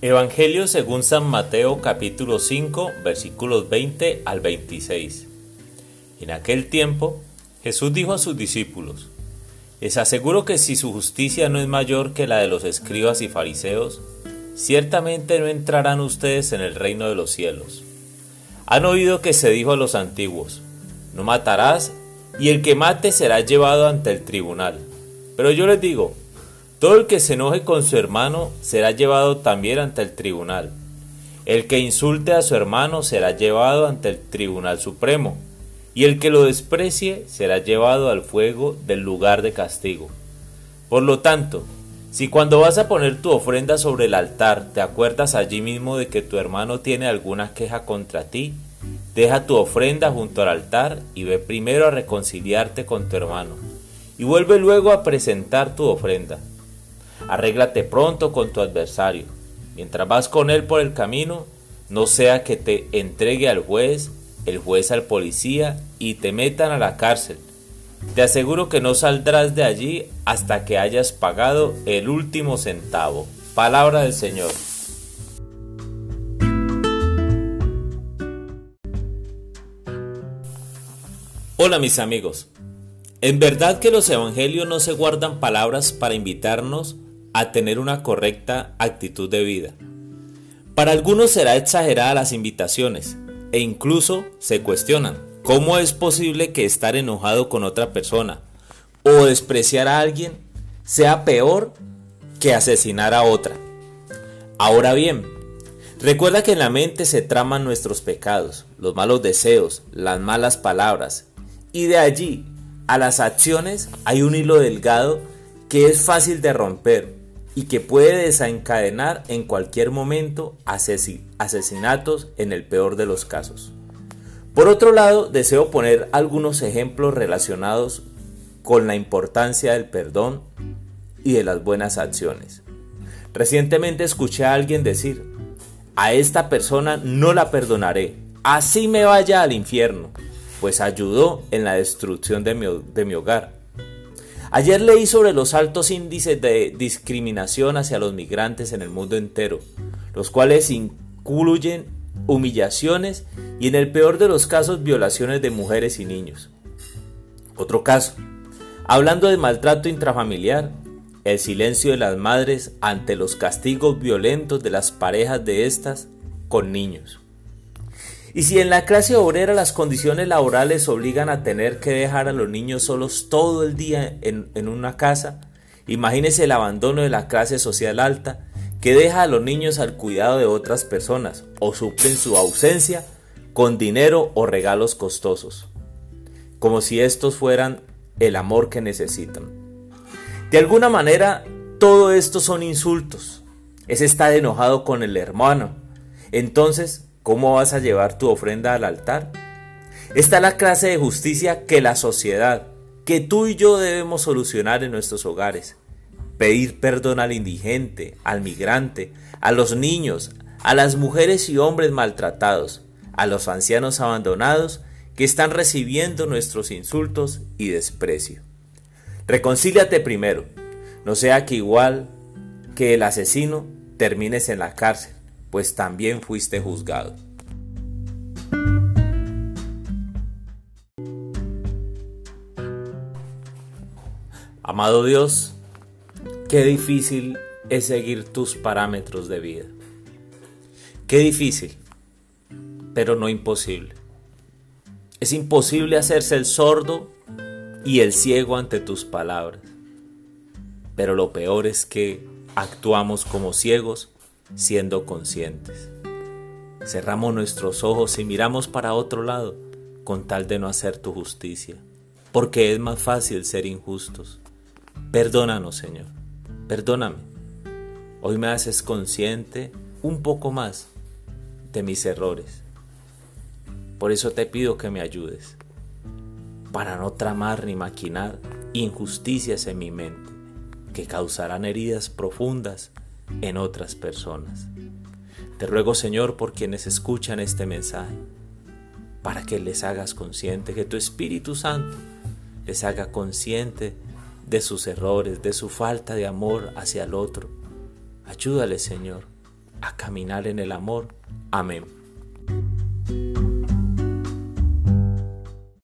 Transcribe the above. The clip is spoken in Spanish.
Evangelio según San Mateo capítulo 5 versículos 20 al 26. En aquel tiempo Jesús dijo a sus discípulos, Les aseguro que si su justicia no es mayor que la de los escribas y fariseos, ciertamente no entrarán ustedes en el reino de los cielos. Han oído que se dijo a los antiguos, No matarás, y el que mate será llevado ante el tribunal. Pero yo les digo, todo el que se enoje con su hermano será llevado también ante el tribunal. El que insulte a su hermano será llevado ante el tribunal supremo, y el que lo desprecie será llevado al fuego del lugar de castigo. Por lo tanto, si cuando vas a poner tu ofrenda sobre el altar te acuerdas allí mismo de que tu hermano tiene alguna queja contra ti, deja tu ofrenda junto al altar y ve primero a reconciliarte con tu hermano, y vuelve luego a presentar tu ofrenda. Arréglate pronto con tu adversario. Mientras vas con él por el camino, no sea que te entregue al juez, el juez al policía y te metan a la cárcel. Te aseguro que no saldrás de allí hasta que hayas pagado el último centavo. Palabra del Señor. Hola mis amigos. En verdad que los evangelios no se guardan palabras para invitarnos a tener una correcta actitud de vida. Para algunos será exagerada las invitaciones e incluso se cuestionan cómo es posible que estar enojado con otra persona o despreciar a alguien sea peor que asesinar a otra. Ahora bien, recuerda que en la mente se traman nuestros pecados, los malos deseos, las malas palabras y de allí a las acciones hay un hilo delgado que es fácil de romper y que puede desencadenar en cualquier momento asesinatos en el peor de los casos. Por otro lado, deseo poner algunos ejemplos relacionados con la importancia del perdón y de las buenas acciones. Recientemente escuché a alguien decir, a esta persona no la perdonaré, así me vaya al infierno, pues ayudó en la destrucción de mi, de mi hogar. Ayer leí sobre los altos índices de discriminación hacia los migrantes en el mundo entero, los cuales incluyen humillaciones y en el peor de los casos violaciones de mujeres y niños. Otro caso, hablando de maltrato intrafamiliar, el silencio de las madres ante los castigos violentos de las parejas de estas con niños. Y si en la clase obrera las condiciones laborales obligan a tener que dejar a los niños solos todo el día en, una casa, imagínese el abandono de la clase social alta que deja a los niños al cuidado de otras personas o suplen su ausencia con dinero o regalos costosos, como si estos fueran el amor que necesitan. De alguna manera, todo esto son insultos. Es estar enojado con el hermano. Entonces, ¿Cómo vas a llevar tu ofrenda al altar? Esta es la clase de justicia que la sociedad, que tú y yo debemos solucionar en nuestros hogares. Pedir perdón al indigente, al migrante, a los niños, a las mujeres y hombres maltratados, a los ancianos abandonados que están recibiendo nuestros insultos y desprecio. Reconcíliate primero, no sea que igual que el asesino termines en la cárcel pues también fuiste juzgado. Amado Dios, qué difícil es seguir tus parámetros de vida. Qué difícil, pero no imposible. Es imposible hacerse el sordo y el ciego ante tus palabras. Pero lo peor es que actuamos como ciegos siendo conscientes. Cerramos nuestros ojos y miramos para otro lado con tal de no hacer tu justicia, porque es más fácil ser injustos. Perdónanos, Señor, perdóname. Hoy me haces consciente un poco más de mis errores. Por eso te pido que me ayudes, para no tramar ni maquinar injusticias en mi mente, que causarán heridas profundas en otras personas. Te ruego, Señor, por quienes escuchan este mensaje, para que les hagas consciente, que tu Espíritu Santo les haga consciente de sus errores, de su falta de amor hacia el otro. Ayúdale, Señor, a caminar en el amor. Amén.